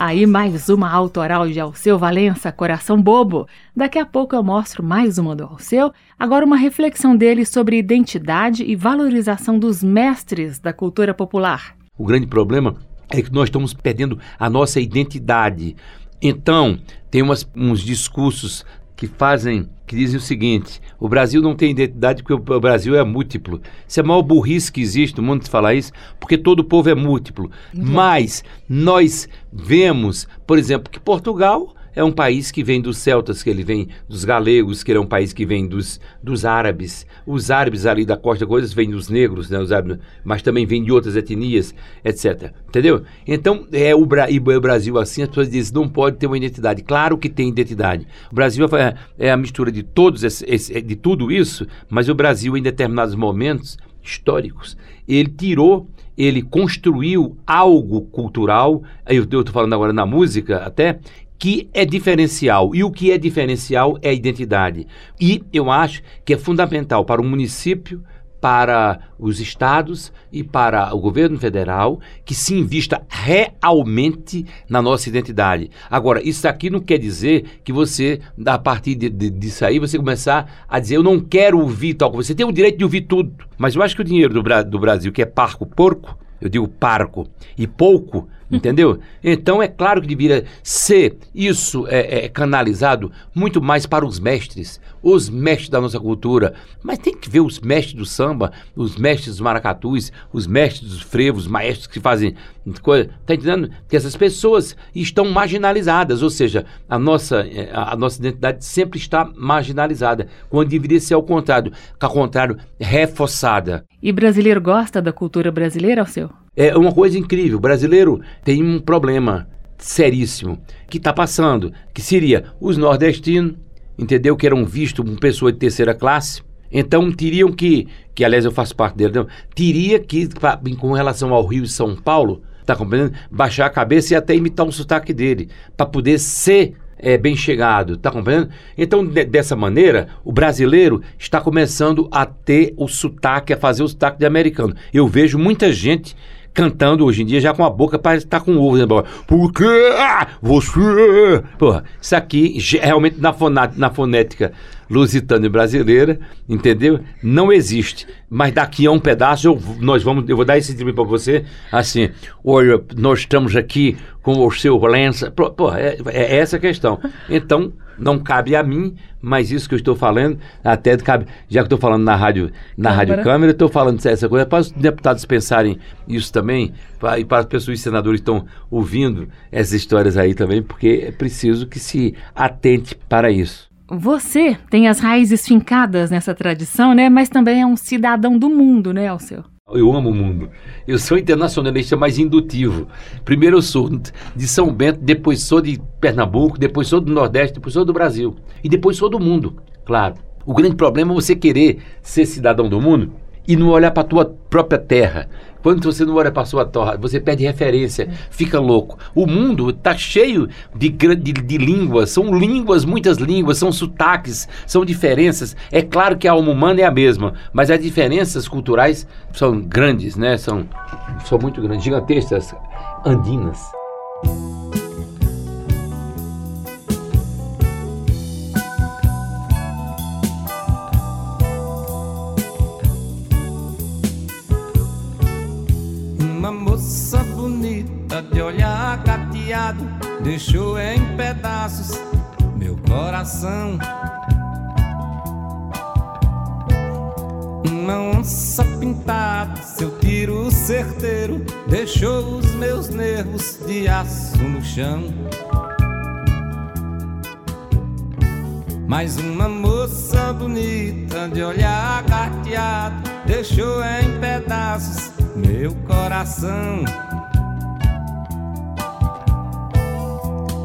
Aí mais uma autoral de Alceu Valença, Coração Bobo. Daqui a pouco eu mostro mais uma do Alceu. Agora uma reflexão dele sobre identidade e valorização dos mestres da cultura popular. O grande problema é que nós estamos perdendo a nossa identidade. Então, tem umas, uns discursos que fazem, que dizem o seguinte: o Brasil não tem identidade porque o Brasil é múltiplo. Isso é a maior burrice que existe no mundo de falar isso, porque todo povo é múltiplo. Mas nós vemos, por exemplo, que Portugal é um país que vem dos celtas, que ele vem dos galegos, que ele é um país que vem dos, dos árabes. Os árabes ali da costa coisas vêm dos negros, né, os árabes, mas também vêm de outras etnias, etc. Entendeu? Então, é o, Bra o Brasil assim, as pessoas dizem, não pode ter uma identidade. Claro que tem identidade. O Brasil é, é a mistura de todos esse, esse, de tudo isso, mas o Brasil, em determinados momentos históricos, ele tirou ele construiu algo cultural, eu estou falando agora na música até, que é diferencial. E o que é diferencial é a identidade. E eu acho que é fundamental para o município, para os estados e para o governo federal que se invista realmente na nossa identidade. Agora, isso aqui não quer dizer que você, a partir de, de, disso aí, você começar a dizer eu não quero ouvir tal coisa. Você tem o direito de ouvir tudo. Mas eu acho que o dinheiro do, do Brasil, que é parco porco, eu digo parco, e pouco, entendeu? Então é claro que deveria ser isso é, é, canalizado muito mais para os mestres, os mestres da nossa cultura. Mas tem que ver os mestres do samba, os mestres dos maracatus, os mestres dos frevos, maestros que fazem coisa. Tá entendendo? Que essas pessoas estão marginalizadas, ou seja, a nossa, é, a nossa identidade sempre está marginalizada, quando deveria ser ao contrário, ao contrário, reforçada. E brasileiro gosta da cultura brasileira, ao seu? É uma coisa incrível. O brasileiro tem um problema seríssimo que está passando, que seria os nordestinos, entendeu? Que eram vistos como pessoa de terceira classe. Então teriam que, que aliás eu faço parte dele, então, teria que, com relação ao Rio e São Paulo, tá compreendendo? Baixar a cabeça e até imitar um sotaque dele, para poder ser é, bem chegado, tá compreendendo? Então, de, dessa maneira, o brasileiro está começando a ter o sotaque, a fazer o sotaque de americano. Eu vejo muita gente cantando hoje em dia já com a boca parece estar tá com ovo, né? Porque ah, você. Porra, isso aqui realmente na, foná, na fonética lusitana e brasileira, entendeu? Não existe. Mas daqui a um pedaço eu, nós vamos, eu vou dar esse time para você, assim, olha, nós estamos aqui com o seu Valença. Pô, é, é essa a questão. Então, não cabe a mim, mas isso que eu estou falando, até cabe, já que estou falando na rádio, na rádio câmera, estou falando essa coisa para os deputados pensarem isso também, pra, e para as pessoas e senadores que estão ouvindo essas histórias aí também, porque é preciso que se atente para isso. Você tem as raízes fincadas nessa tradição, né? Mas também é um cidadão do mundo, né, Alceu? Eu amo o mundo. Eu sou internacionalista mais indutivo. Primeiro eu sou de São Bento, depois sou de Pernambuco, depois sou do Nordeste, depois sou do Brasil. E depois sou do mundo, claro. O grande problema é você querer ser cidadão do mundo e não olhar para a tua própria terra. Quando você não olha para sua terra, você perde referência, fica louco. O mundo está cheio de, de, de, línguas, são línguas, muitas línguas, são sotaques, são diferenças. É claro que a alma humana é a mesma, mas as diferenças culturais são grandes, né? São, são muito grandes, gigantescas, andinas. De olhar cateado deixou em pedaços meu coração. Uma onça pintada, seu tiro certeiro deixou os meus nervos de aço no chão. Mais uma moça bonita de olhar carteado deixou em pedaços meu coração.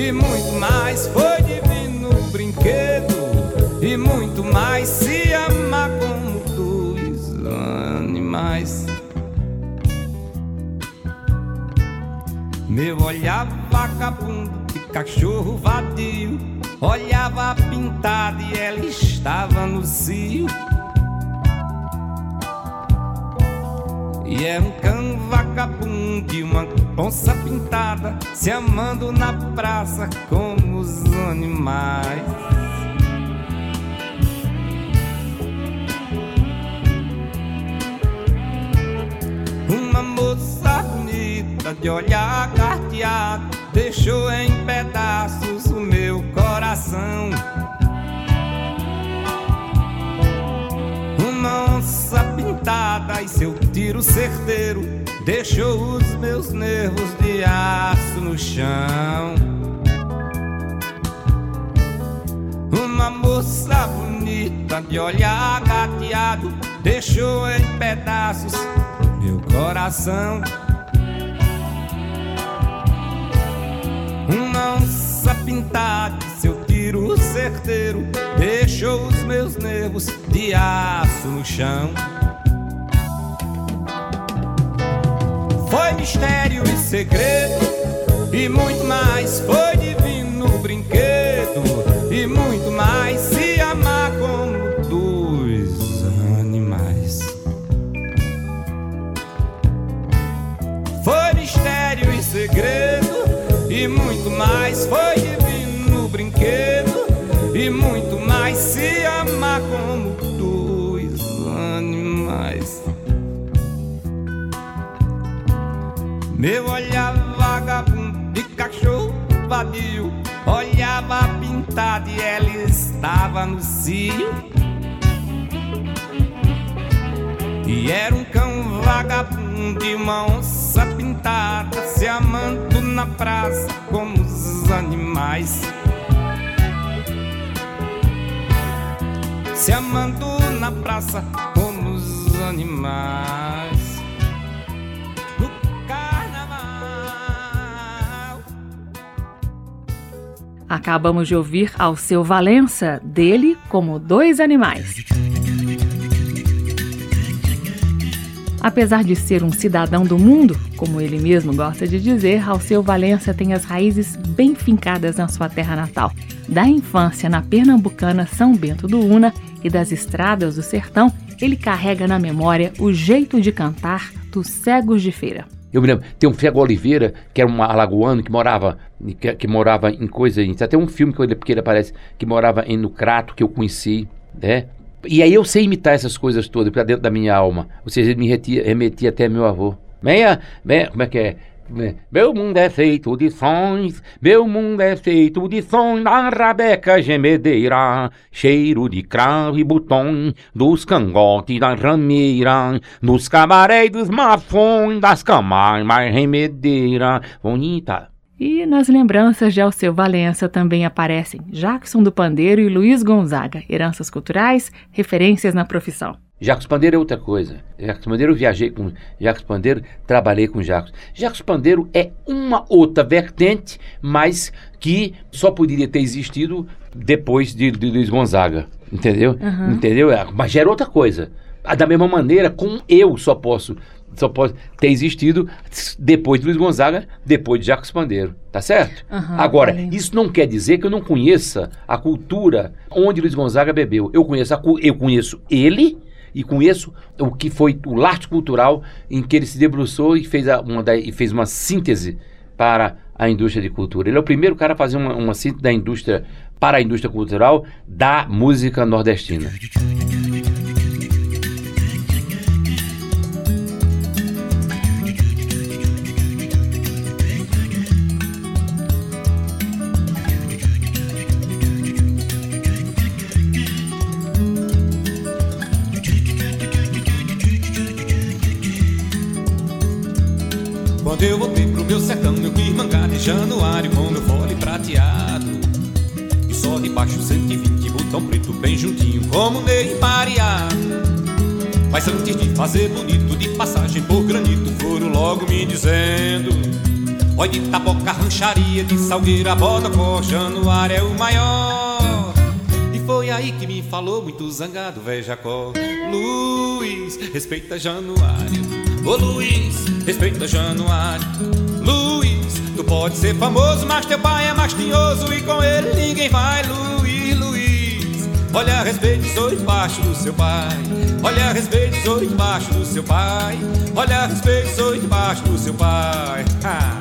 e muito mais foi divino brinquedo e muito mais se amar como dois animais. Meu olhar vagabundo de cachorro vadio olhava pintada e ela estava no cio. E era um cão vagabundo e uma onça pintada se amando na praça como os animais. Uma moça bonita de olhar carteado deixou em pedaços o meu coração. Uma onça pintada e seu tiro certeiro deixou os meus nervos de aço no chão. Uma moça bonita de olhar gateado deixou em pedaços meu coração. Uma onça pintada seu tiro certeiro deixou os meus nervos de aço no chão. Foi mistério e segredo e muito mais. Foi divino brinquedo e muito mais. Se amar como dois animais. Foi mistério e segredo e muito mais. Foi Meu olhar vagabundo de cachorro vadio olhava pintada e ela estava no cio. E era um cão vagabundo e uma onça pintada se amando na praça como os animais. Se amando na praça como os animais. Acabamos de ouvir Alceu Valença, dele como Dois Animais. Apesar de ser um cidadão do mundo, como ele mesmo gosta de dizer, Alceu Valença tem as raízes bem fincadas na sua terra natal. Da infância na pernambucana São Bento do Una e das estradas do sertão, ele carrega na memória o jeito de cantar dos cegos de feira. Eu me lembro, tem um Fego Oliveira, que era um alagoano que morava, que, que morava em coisa. Até um filme que ele, que ele aparece, que morava em, no Crato, que eu conheci, né? E aí eu sei imitar essas coisas todas pra dentro da minha alma. Ou seja, ele me retia, remetia até meu avô. Meia, meia, como é que é? Meu mundo é feito de sons, meu mundo é feito de sons da rabeca gemedeira, cheiro de cravo e botão, dos cangotes da rameira, dos cabarés dos mafões, das camas mais remedeira. Bonita. E nas lembranças de Alceu Valença também aparecem Jackson do Pandeiro e Luiz Gonzaga, heranças culturais, referências na profissão. Jacques Pandeiro é outra coisa. Jacques Pandeiro eu viajei com Jacques Pandeiro, trabalhei com Jacques. Jacques Pandeiro é uma outra vertente, mas que só poderia ter existido depois de, de Luiz Gonzaga. Entendeu? Entendeu? É, Mas já era outra coisa. Ah, Da mesma maneira, como eu só posso, só posso ter existido depois de Luiz Gonzaga, depois de Jacques Pandeiro. Tá certo? Aham, Agora, lindo. isso não quer dizer que eu não conheça a cultura onde Luiz Gonzaga bebeu. Eu conheço, a eu conheço ele e conheço o que foi o larte cultural em que ele se debruçou e fez, a- uma, da- e fez uma síntese para a indústria de cultura. Ele é o primeiro cara a fazer uma, uma síntese da indústria para a indústria cultural da música nordestina. Só debaixo 120, botão preto bem juntinho, como Ney pareado. Mas antes de fazer bonito, de passagem por granito, foram logo me dizendo: Olha de taboca, rancharia, de salgueira, bodocó, Januário é o maior. E foi aí que me falou muito zangado, velho Jacó. Luiz, respeita Januário. Ô Luiz, respeita Januário. Luiz, pode ser famoso, mas teu pai é mais tinhoso e com ele ninguém vai, Luiz, Luiz. Olha, respeite, sou embaixo do seu pai. Olha, respeite, sou embaixo do seu pai. Olha, respeite, sou embaixo do seu pai. Ha!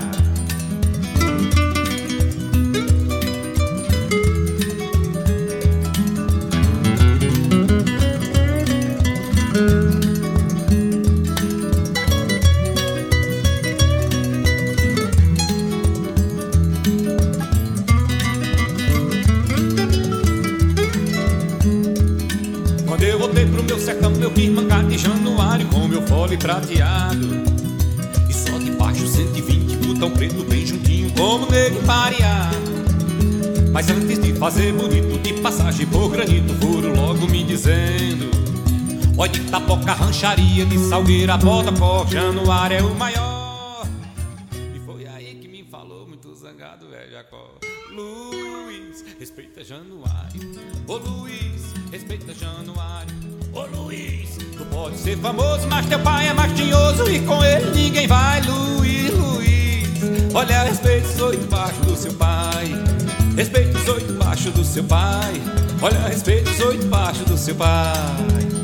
Fole prateado. E só de baixo 120, botão preto bem juntinho, como negro pareado. Mas antes de fazer bonito, de passagem por granito, foram logo me dizendo: Olha de tapoca, rancharia, de salgueira, bodocó, januário é o maior. E foi aí que me falou muito zangado, velho Jacó. Luiz, respeita Januário. Ô Luiz, respeita Januário. Ô Luiz, tu pode ser famoso, mas teu pai é mais tinhoso e com ele ninguém vai. Luiz, Luiz, olha, respeita os oito baixo do seu pai. Respeita os oito baixo do seu pai. Olha, respeita os oito baixo do seu pai.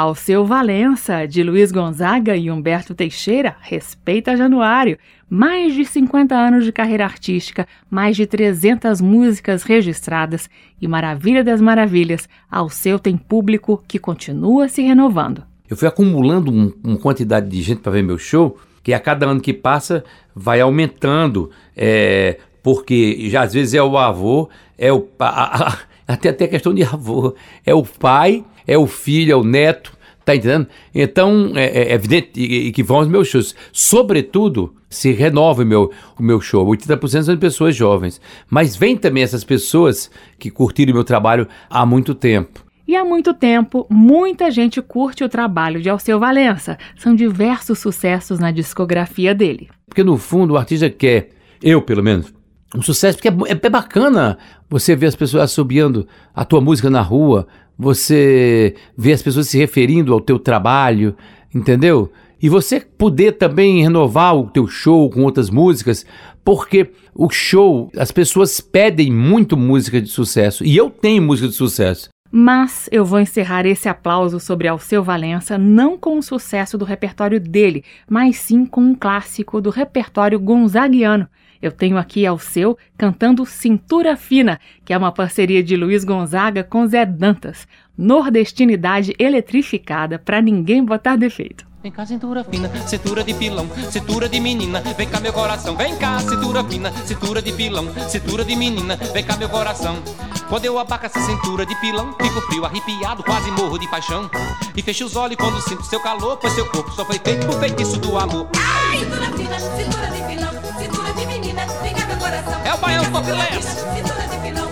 Alceu Valença, de Luiz Gonzaga e Humberto Teixeira, respeita Januário. Mais de 50 anos de carreira artística, mais de 300 músicas registradas e maravilha das maravilhas, Alceu tem público que continua se renovando. Eu fui acumulando um- uma quantidade de gente para ver meu show, que a cada ano que passa vai aumentando, é, porque já às vezes é o avô, é o até até questão de avô, é o pai, é o filho, é o neto, tá entendendo? Então é, é evidente e- e que vão aos meus shows, sobretudo se renova o meu, o meu show. 80% são de pessoas jovens, mas vem também essas pessoas que curtiram o meu trabalho há muito tempo. E há muito tempo, muita gente curte o trabalho de Alceu Valença. São diversos sucessos na discografia dele. Porque no fundo o artista quer, eu pelo menos, um sucesso, porque é, é- é bacana você ver as pessoas assobiando a tua música na rua, você ver as pessoas se referindo ao teu trabalho, entendeu? E você poder também renovar o teu show com outras músicas, porque o show, as pessoas pedem muito música de sucesso, e eu tenho música de sucesso. Mas eu vou encerrar esse aplauso sobre Alceu Valença não com o sucesso do repertório dele, mas sim com um clássico do repertório gonzaguiano. Eu tenho aqui Alceu cantando Cintura Fina, que é uma parceria de Luiz Gonzaga com Zé Dantas. Nordestinidade eletrificada pra ninguém botar defeito. Vem cá, cintura fina, cintura de pilão, cintura de menina, vem cá meu coração, vem cá, cintura fina, cintura de pilão, cintura de menina, vem cá meu coração. Quando eu abaco essa cintura de pilão, fico frio, arrepiado, quase morro de paixão. E fecho os olhos quando sinto seu calor, pois seu corpo só foi feito por feitiço do amor. Cintura fina, cintura de pilão, cintura de menina, vem cá meu coração. É o baião fina, Cintura de pilão,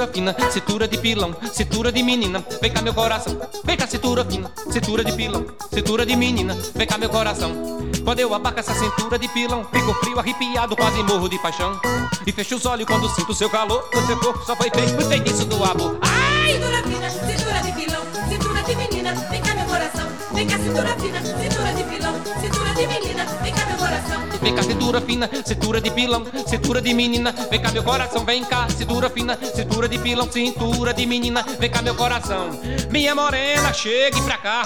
Cintura fina, cintura de pilão, cintura de menina, vem cá meu coração. Vem cá, cintura fina, cintura de pilão, cintura de menina, vem cá meu coração. Quando eu abaco essa cintura de pilão, fico frio, arrepiado, quase morro de paixão. E fecho os olhos quando sinto seu calor, o seu corpo só foi feito por feitiço do amor. Cintura fina, cintura de pilão, cintura de menina, vem cá meu coração. Vem cá cintura fina, cintura de pilão, cintura de menina, vem cá meu coração. Vem cá, cintura fina, cintura de pilão, cintura de menina, vem cá meu coração, vem cá, cintura fina, cintura de pilão, cintura de menina, vem cá meu coração. Minha morena, chegue pra cá,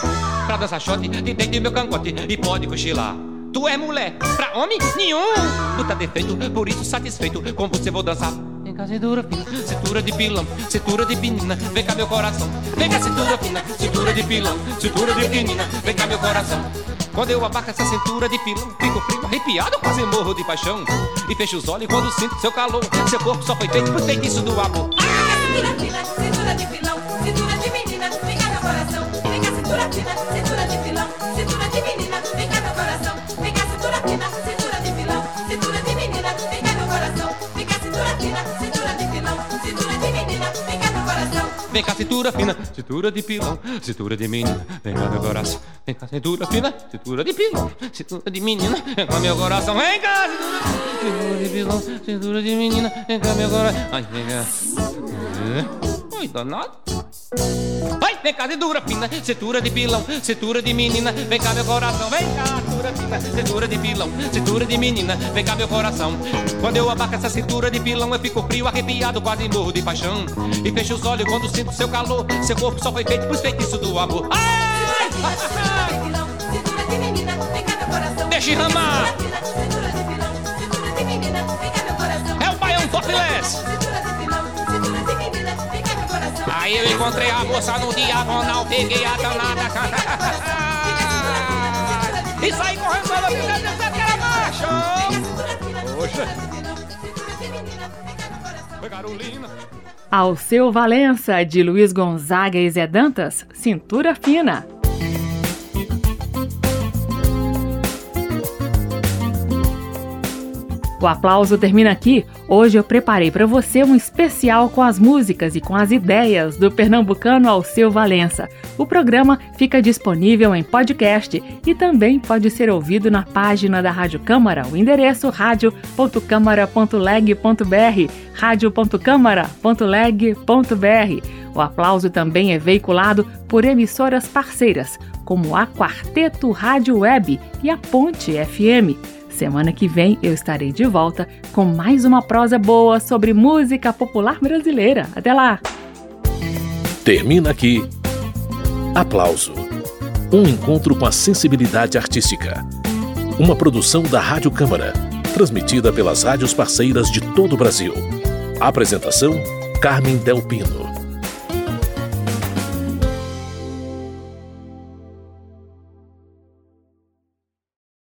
pra dançar shot, de dentro do meu cangote e pode cochilar. Tu é mulher, pra homem nenhum. Tu tá defeito, por isso satisfeito, com você vou dançar. Vem cá, cintura fina, cintura de pilão, cintura de menina, vem cá meu coração. Vem cá, cintura fina, cintura de pilão, cintura de menina, vem cá meu coração. Quando eu abaco essa cintura de pilão, fico frio, arrepiado, quase morro de paixão. E fecho os olhos quando sinto seu calor. Seu corpo só foi feito por feitiço do amor. Cintura fina, cintura de pilão, cintura de menina, cá meu coração. Cá, cintura fina, cintura de pilão, Vem cá, cintura fina, cintura de pilão, cintura de menina, vem cá meu coração. Vem cá, cintura fina, cintura de pilão, cintura de menina, vem cá meu coração. Vem cá, cintura, de pilão, cintura de menina, vem cá meu coração. Ai, vem cá. Oi, danado. Vai, vem cá, cintura fina, cintura de pilão, cintura de menina, vem cá meu coração, vem cá, cintura fina, cintura de pilão, cintura de menina, vem cá meu coração. Quando eu abaco essa cintura de pilão, eu fico frio, arrepiado, quase morro de paixão. E fecho os olhos quando sinto seu calor, seu corpo só foi feito pros feitiços do amor. Ai! Cintura de menina, vem cá meu coração. Deixa enramar. Cintura de pilão, cintura de menina, vem cá meu coração. É o baião topless. Aí eu encontrei a moça no diagonal, peguei a danada. E saí correndo pra você dizer que era macho. Poxa. Oi, Carolina. Ao seu Valença, de Luiz Gonzaga e Zé Dantas, Cintura Fina. O aplauso termina aqui. Hoje eu preparei para você um especial com as músicas e com as ideias do pernambucano Alceu Valença. O programa fica disponível em podcast e também pode ser ouvido na página da Rádio Câmara, o endereço radio.câmara.leg.br, radio.câmara.leg.br. O aplauso também é veiculado por emissoras parceiras, como a Quarteto Rádio Web e a Ponte FM. Semana que vem eu estarei de volta com mais uma prosa boa sobre música popular brasileira. Até lá! Termina aqui. Aplauso. Um encontro com a sensibilidade artística. Uma produção da Rádio Câmara, transmitida pelas rádios parceiras de todo o Brasil. Apresentação: Carmen Del Pino.